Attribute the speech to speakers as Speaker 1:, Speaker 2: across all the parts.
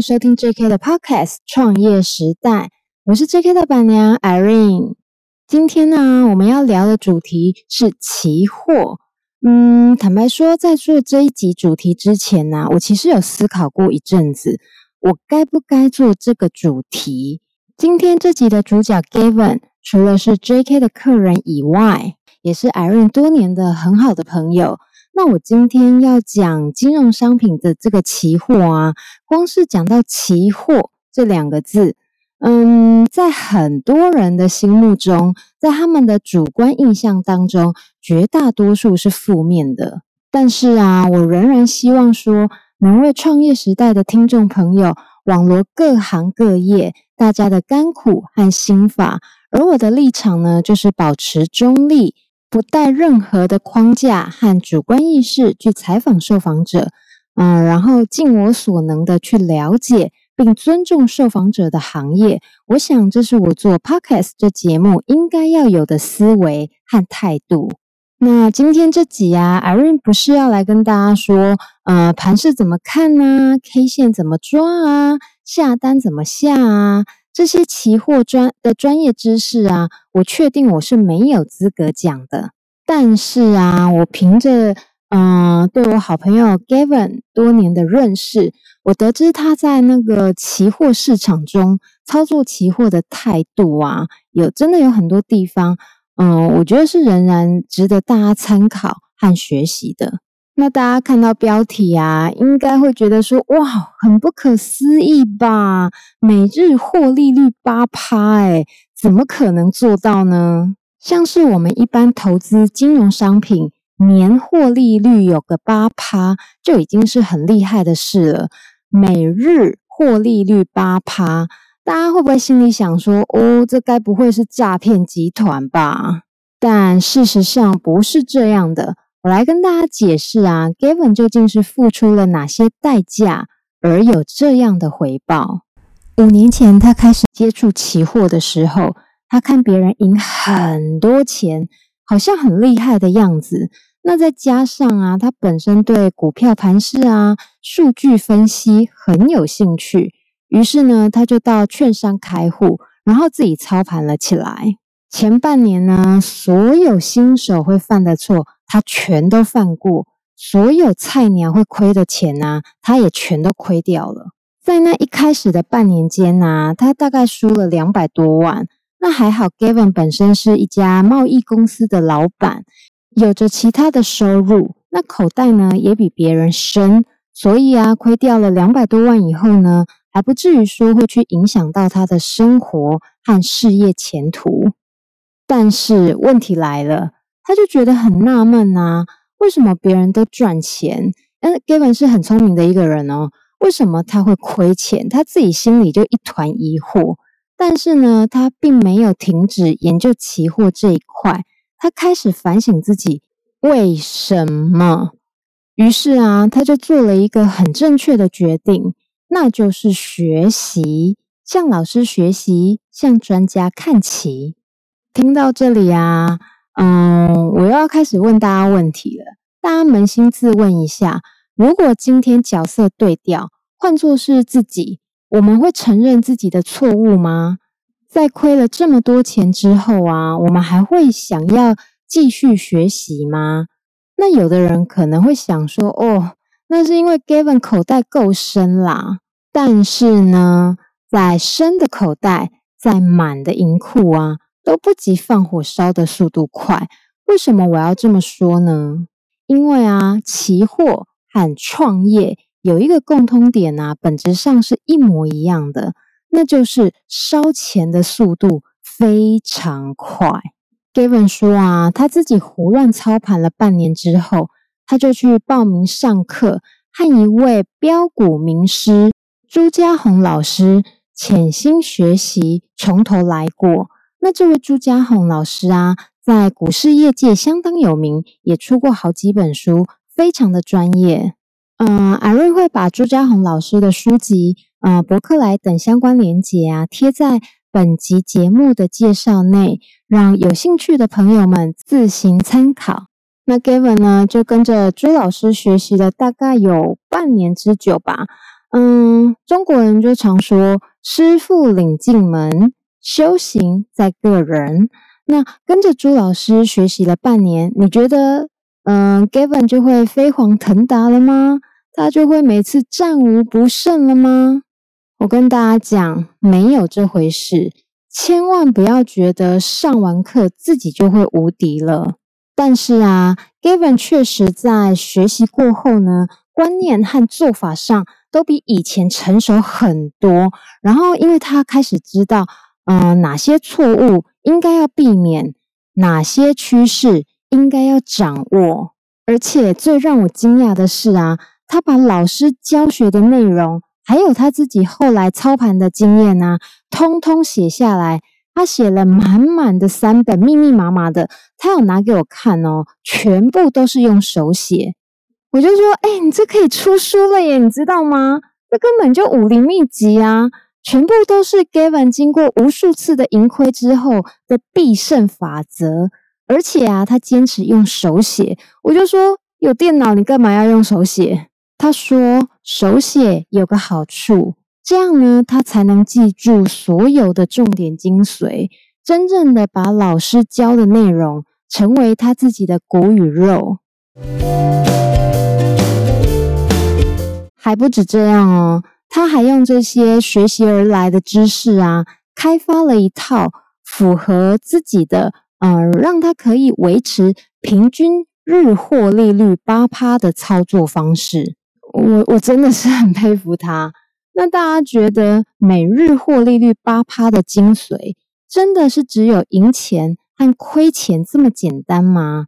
Speaker 1: 收听 JK 的 Podcast《创业时代》，我是 JK 的板娘 Irene。今天呢，我们要聊的主题是期货。嗯，坦白说，在做这一集主题之前呢，我其实有思考过一阵子，我该不该做这个主题。今天这集的主角 Gavin，除了是 JK 的客人以外，也是 Irene 多年的很好的朋友。那我今天要讲金融商品的这个期货啊，光是讲到期货这两个字，嗯，在很多人的心目中，在他们的主观印象当中，绝大多数是负面的。但是啊，我仍然希望说，能为创业时代的听众朋友。网罗各行各业大家的甘苦和心法，而我的立场呢，就是保持中立，不带任何的框架和主观意识去采访受访者，嗯，然后尽我所能的去了解并尊重受访者的行业。我想这是我做 Podcast 这节目应该要有的思维和态度。那今天这集啊，Irene 不是要来跟大家说，呃，盘势怎么看啊，K 线怎么抓啊，下单怎么下啊，这些期货专的专业知识啊，我确定我是没有资格讲的。但是啊，我凭着嗯、呃，对我好朋友 Gavin 多年的认识，我得知他在那个期货市场中操作期货的态度啊，有真的有很多地方。嗯，我觉得是仍然值得大家参考和学习的。那大家看到标题啊，应该会觉得说，哇，很不可思议吧？每日获利率八趴，哎，怎么可能做到呢？像是我们一般投资金融商品，年获利率有个八趴，就已经是很厉害的事了。每日获利率八趴。大家会不会心里想说：“哦，这该不会是诈骗集团吧？”但事实上不是这样的。我来跟大家解释啊，Gavin 究竟是付出了哪些代价而有这样的回报？五年前他开始接触期货的时候，他看别人赢很多钱，好像很厉害的样子。那再加上啊，他本身对股票盘势啊、数据分析很有兴趣。于是呢，他就到券商开户，然后自己操盘了起来。前半年呢，所有新手会犯的错，他全都犯过；所有菜鸟会亏的钱呢，他也全都亏掉了。在那一开始的半年间呢，他大概输了两百多万。那还好，Gavin 本身是一家贸易公司的老板，有着其他的收入，那口袋呢也比别人深，所以啊，亏掉了两百多万以后呢，还不至于说会去影响到他的生活和事业前途，但是问题来了，他就觉得很纳闷啊，为什么别人都赚钱？嗯，Gavin 是很聪明的一个人哦，为什么他会亏钱？他自己心里就一团疑惑。但是呢，他并没有停止研究期货这一块，他开始反省自己为什么。于是啊，他就做了一个很正确的决定。那就是学习，向老师学习，向专家看齐。听到这里啊，嗯，我又要开始问大家问题了。大家扪心自问一下：如果今天角色对调，换作是自己，我们会承认自己的错误吗？在亏了这么多钱之后啊，我们还会想要继续学习吗？那有的人可能会想说：哦。那是因为 Gavin 口袋够深啦，但是呢，在深的口袋，在满的银库啊，都不及放火烧的速度快。为什么我要这么说呢？因为啊，期货和创业有一个共通点啊，本质上是一模一样的，那就是烧钱的速度非常快。Gavin 说啊，他自己胡乱操盘了半年之后。他就去报名上课，和一位标股名师朱家红老师潜心学习，从头来过。那这位朱家红老师啊，在股市业界相当有名，也出过好几本书，非常的专业。嗯，Irene 会把朱家红老师的书籍、嗯，博客来等相关连结啊，贴在本集节目的介绍内，让有兴趣的朋友们自行参考。那 Gavin 呢，就跟着朱老师学习了大概有半年之久吧。嗯，中国人就常说“师傅领进门，修行在个人”。那跟着朱老师学习了半年，你觉得，嗯，Gavin 就会飞黄腾达了吗？他就会每次战无不胜了吗？我跟大家讲，没有这回事。千万不要觉得上完课自己就会无敌了。但是啊，Gavin 确实在学习过后呢，观念和做法上都比以前成熟很多。然后，因为他开始知道，嗯、哪些错误应该要避免，哪些趋势应该要掌握。而且最让我惊讶的是啊，他把老师教学的内容，还有他自己后来操盘的经验啊，通通写下来。他写了满满的三本，密密麻麻的，他有拿给我看哦，全部都是用手写。我就说，哎，你这可以出书了耶，你知道吗？这根本就武林秘籍啊，全部都是 Gavin 经过无数次的盈亏之后的必胜法则。而且啊，他坚持用手写。我就说，有电脑你干嘛要用手写？他说，手写有个好处。这样呢，他才能记住所有的重点精髓，真正的把老师教的内容成为他自己的骨与肉。还不止这样哦，他还用这些学习而来的知识啊，开发了一套符合自己的，呃，让他可以维持平均日获利率八趴的操作方式。我我真的是很佩服他。那大家觉得每日获利率八趴的精髓，真的是只有赢钱和亏钱这么简单吗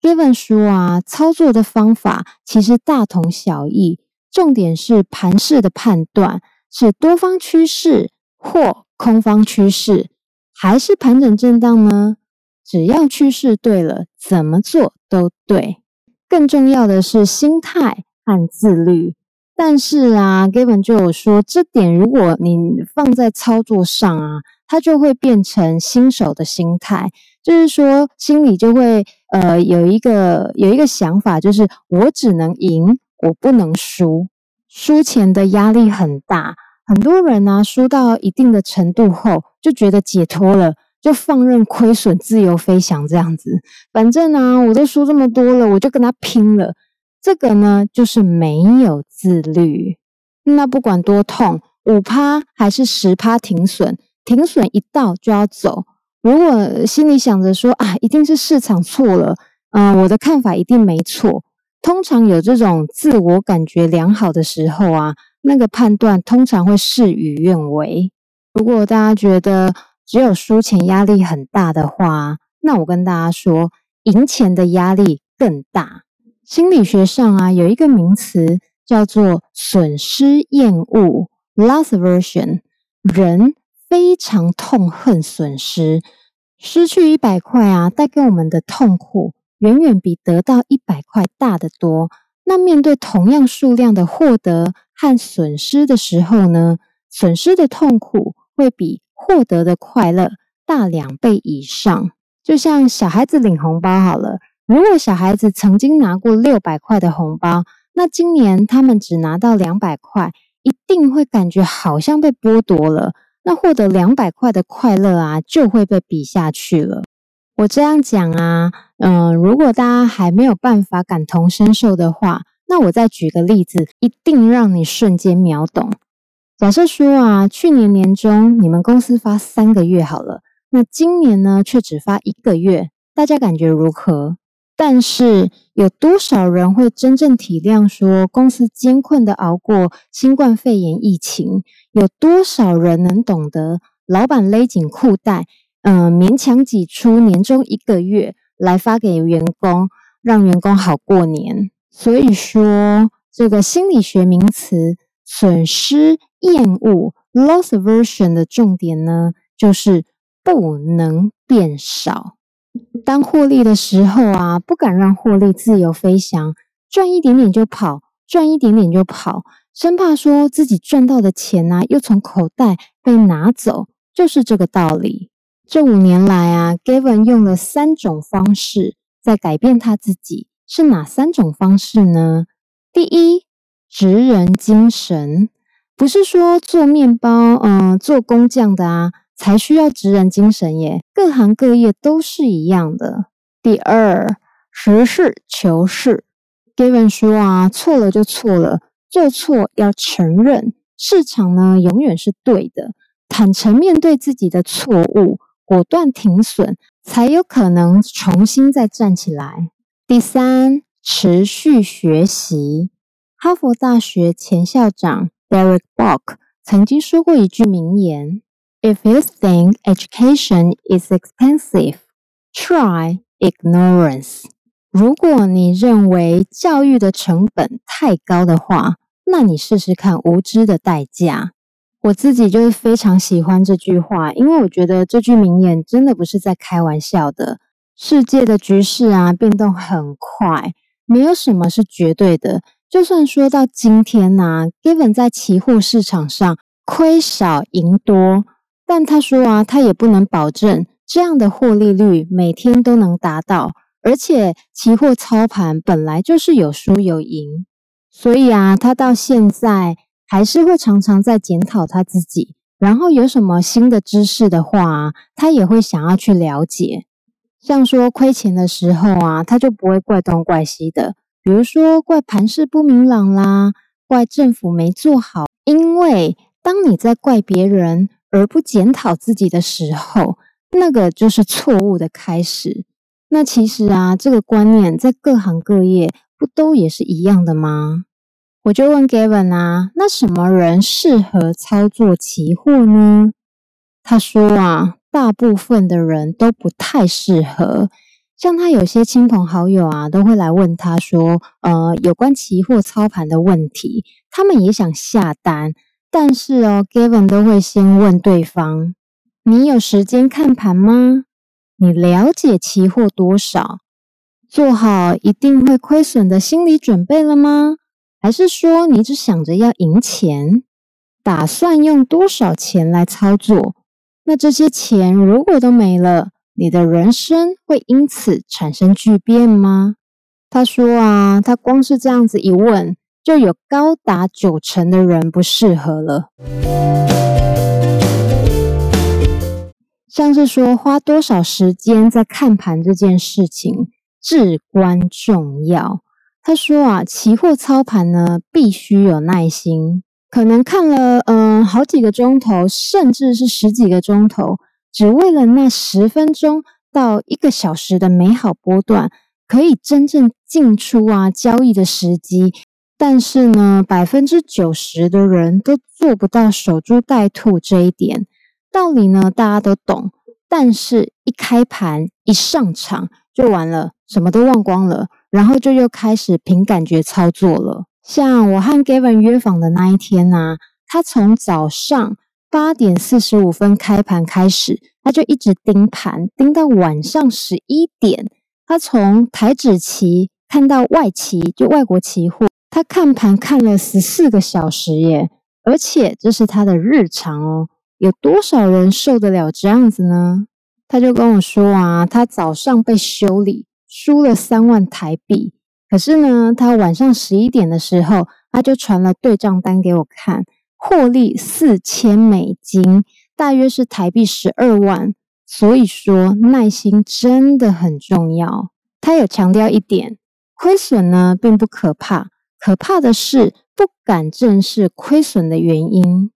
Speaker 1: ？Gavin 说啊，操作的方法其实大同小异，重点是盘势的判断，是多方趋势或空方趋势，还是盘整震荡呢？只要趋势对了，怎么做都对。更重要的是心态和自律。但是啊，Gavin 就有说，这点如果你放在操作上啊，它就会变成新手的心态，就是说心里就会呃有一个有一个想法，就是我只能赢，我不能输，输钱的压力很大。很多人呢、输到一定的程度后，就觉得解脱了，就放任亏损自由飞翔这样子。反正啊，我都输这么多了，我就跟他拼了。这个呢，就是没有自律。那不管多痛，五趴还是十趴停损，停损一到就要走。如果心里想着说啊，一定是市场错了，嗯、我的看法一定没错。通常有这种自我感觉良好的时候啊，那个判断通常会事与愿违。如果大家觉得只有输钱压力很大的话，那我跟大家说，赢钱的压力更大。心理学上啊，有一个名词叫做损失厌恶 （loss aversion）。人非常痛恨损失，失去一百块啊，带给我们的痛苦远远比得到一百块大得多。那面对同样数量的获得和损失的时候呢，损失的痛苦会比获得的快乐大两倍以上。就像小孩子领红包好了。如果小孩子曾经拿过六百块的红包，那今年他们只拿到两百块，一定会感觉好像被剥夺了。那获得两百块的快乐啊，就会被比下去了。我这样讲啊，嗯、如果大家还没有办法感同身受的话，那我再举个例子，一定让你瞬间秒懂。假设说啊，去年年中你们公司发三个月好了，那今年呢却只发一个月，大家感觉如何？但是有多少人会真正体谅说公司艰困的熬过新冠肺炎疫情？有多少人能懂得老板勒紧裤带，嗯、勉强挤出年终一个月来发给员工，让员工好过年？所以说，这个心理学名词损失厌恶 （loss aversion） 的重点呢，就是不能变少。当获利的时候啊，不敢让获利自由飞翔，赚一点点就跑，赚一点点就跑，生怕说自己赚到的钱啊，又从口袋被拿走，就是这个道理。这五年来啊，Gavin 用了三种方式在改变他自己，是哪三种方式呢？第一，职人精神。不是说做面包，嗯、做工匠的啊，才需要职人精神耶，各行各业都是一样的。第二，实事求是。Gavin 说啊，错了就错了，做错要承认。市场呢，永远是对的。坦诚面对自己的错误，果断停损，才有可能重新再站起来。第三，持续学习。哈佛大学前校长 Derek Bok 曾经说过一句名言：“If you think education is expensive, try ignorance。”如果你认为教育的成本太高的话，那你试试看无知的代价。我自己就是非常喜欢这句话，因为我觉得这句名言真的不是在开玩笑的。世界的局势啊，变动很快，没有什么是绝对的。就算说到今天呐、，Given 在期货市场上亏少赢多，但他说啊，他也不能保证这样的获利率每天都能达到。而且期货操盘本来就是有输有赢，所以啊，他到现在还是会常常在检讨他自己。然后有什么新的知识的话，他也会想要去了解。像说亏钱的时候啊，他就不会怪东怪西的，比如说怪盘势不明朗啦，怪政府没做好。因为当你在怪别人而不检讨自己的时候，那个就是错误的开始。那其实啊，这个观念在各行各业不都也是一样的吗？我就问 Gavin 啊，那什么人适合操作期货呢？他说啊，大部分的人都不太适合。像他有些亲朋好友啊，都会来问他说，呃，有关期货操盘的问题，他们也想下单，但是哦，Gavin 都会先问对方，你有时间看盘吗？你了解期货多少？做好一定会亏损的心理准备了吗？还是说你只想着要赢钱？打算用多少钱来操作？那这些钱如果都没了，你的人生会因此产生巨变吗？他说啊，他光是这样子一问，就有高达九成的人不适合了。像是说花多少时间在看盘这件事情至关重要。他说啊，期货操盘呢，必须有耐心，可能看了嗯、好几个钟头，甚至是十几个钟头，只为了那十分钟到一个小时的美好波段，可以真正进出啊交易的时机。但是呢，百分之九十的人都做不到守株待兔这一点。道理呢，大家都懂，但是一开盘一上场就完了，什么都忘光了，然后就又开始凭感觉操作了。像我和 Gavin 约访的那一天呢、啊，他从早上八点四十五分开盘开始，他就一直盯盘，盯到晚上十一点。他从台指期看到外期，就外国期货，他看盘看了十四个小时耶，而且这是他的日常哦。有多少人受得了这样子呢？他就跟我说啊，他早上被修理，输了三万台币。可是呢，他晚上十一点的时候，他就传了对账单给我看，获利四千美金，大约是台币十二万。所以说，耐心真的很重要。他有强调一点，亏损呢并不可怕，可怕的是不敢正视亏损的原因。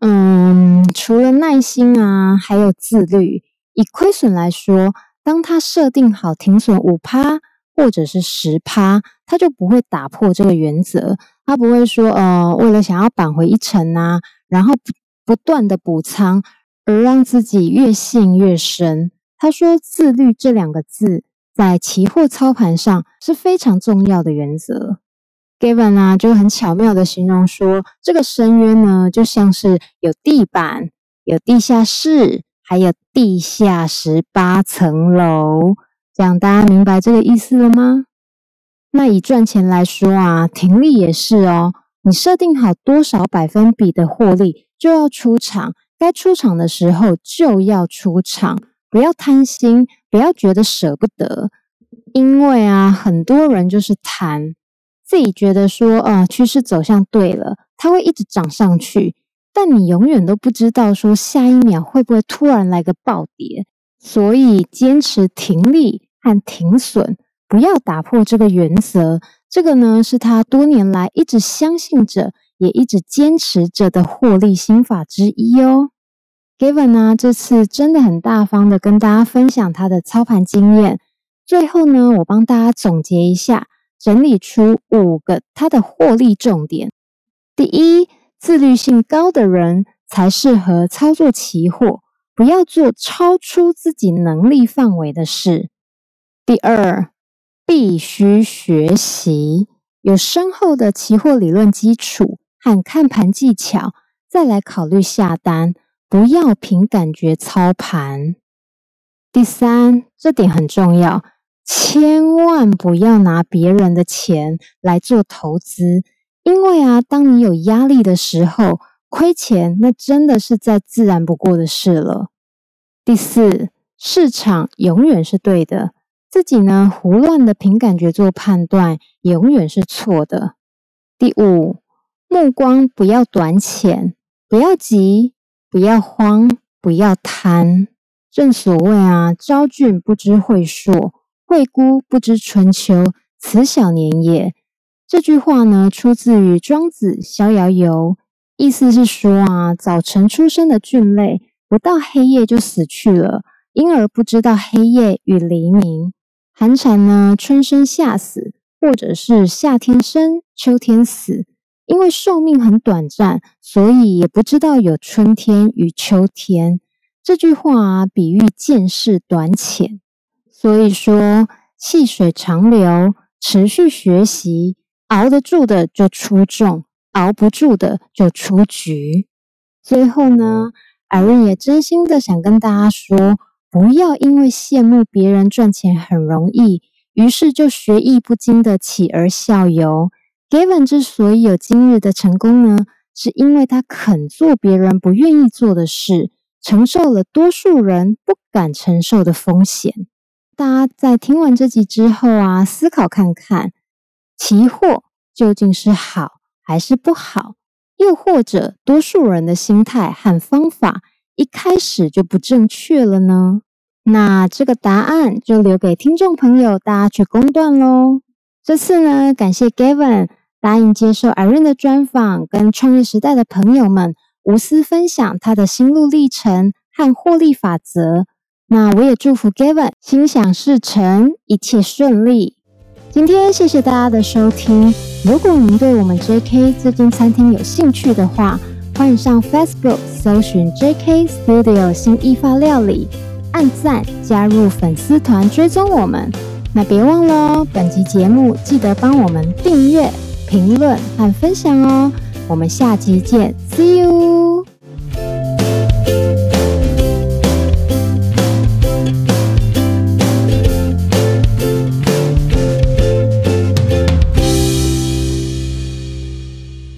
Speaker 1: 嗯，除了耐心啊，还有自律。以亏损来说，当他设定好停损五趴或者是十趴，他就不会打破这个原则。他不会说，呃，为了想要扳回一城啊，然后不不断的补仓，而让自己越陷越深。他说，自律这两个字在期货操盘上是非常重要的原则。Gavin 啊，就很巧妙的形容说，这个深渊呢，就像是有地板、有地下室，还有地下十八层楼。这样大家明白这个意思了吗？那以赚钱来说啊，停利也是哦。你设定好多少百分比的获利，就要出场，该出场的时候就要出场，不要贪心，不要觉得舍不得，因为啊，很多人就是贪。自己觉得说，呃，趋势走向对了，它会一直涨上去，但你永远都不知道说下一秒会不会突然来个暴跌。所以坚持停利和停损，不要打破这个原则。这个呢，是他多年来一直相信着，也一直坚持着的获利心法之一哦。Gavin 呢，这次真的很大方的跟大家分享他的操盘经验。最后呢，我帮大家总结一下，整理出五个他的获利重点。第一，自律性高的人才适合操作期货，不要做超出自己能力范围的事。第二，必须学习，有深厚的期货理论基础和看盘技巧，再来考虑下单，不要凭感觉操盘。第三，这点很重要。千万不要拿别人的钱来做投资，因为啊，当你有压力的时候，亏钱那真的是再自然不过的事了。第四，市场永远是对的，自己呢胡乱的凭感觉做判断，永远是错的。第五，目光不要短浅，不要急，不要慌，不要贪。正所谓啊，昭君不知晦朔。惠姑不知春秋，此小年也。这句话呢，出自于《庄子·逍遥游》，意思是说啊，早晨出生的菌类，不到黑夜就死去了，因而不知道黑夜与黎明。寒蝉呢，春生夏死，或者是夏天生，秋天死，因为寿命很短暂，所以也不知道有春天与秋天。这句话啊，比喻见识短浅。所以说，细水长流，持续学习，熬得住的就出众，熬不住的就出局。最后呢，Irene 也真心的想跟大家说，不要因为羡慕别人赚钱很容易，于是就学艺不精的起而效尤。Gavin 之所以有今日的成功呢，是因为他肯做别人不愿意做的事，承受了多数人不敢承受的风险。大家在听完这集之后啊，思考看看，期货究竟是好还是不好？又或者多数人的心态和方法一开始就不正确了呢？那这个答案就留给听众朋友大家去公断喽。这次呢，感谢 Gavin 答应接受 Irene 的专访，跟创业时代的朋友们无私分享他的心路历程和获利法则。那我也祝福 Gavin 心想事成，一切顺利。今天谢谢大家的收听。如果您对我们 JK 这间餐厅有兴趣的话，欢迎上 Facebook 搜寻 JK Studio 新意法料理，按赞加入粉丝团追踪我们。那别忘了哦，本集节目记得帮我们订阅、评论和分享哦。我们下集见，See you。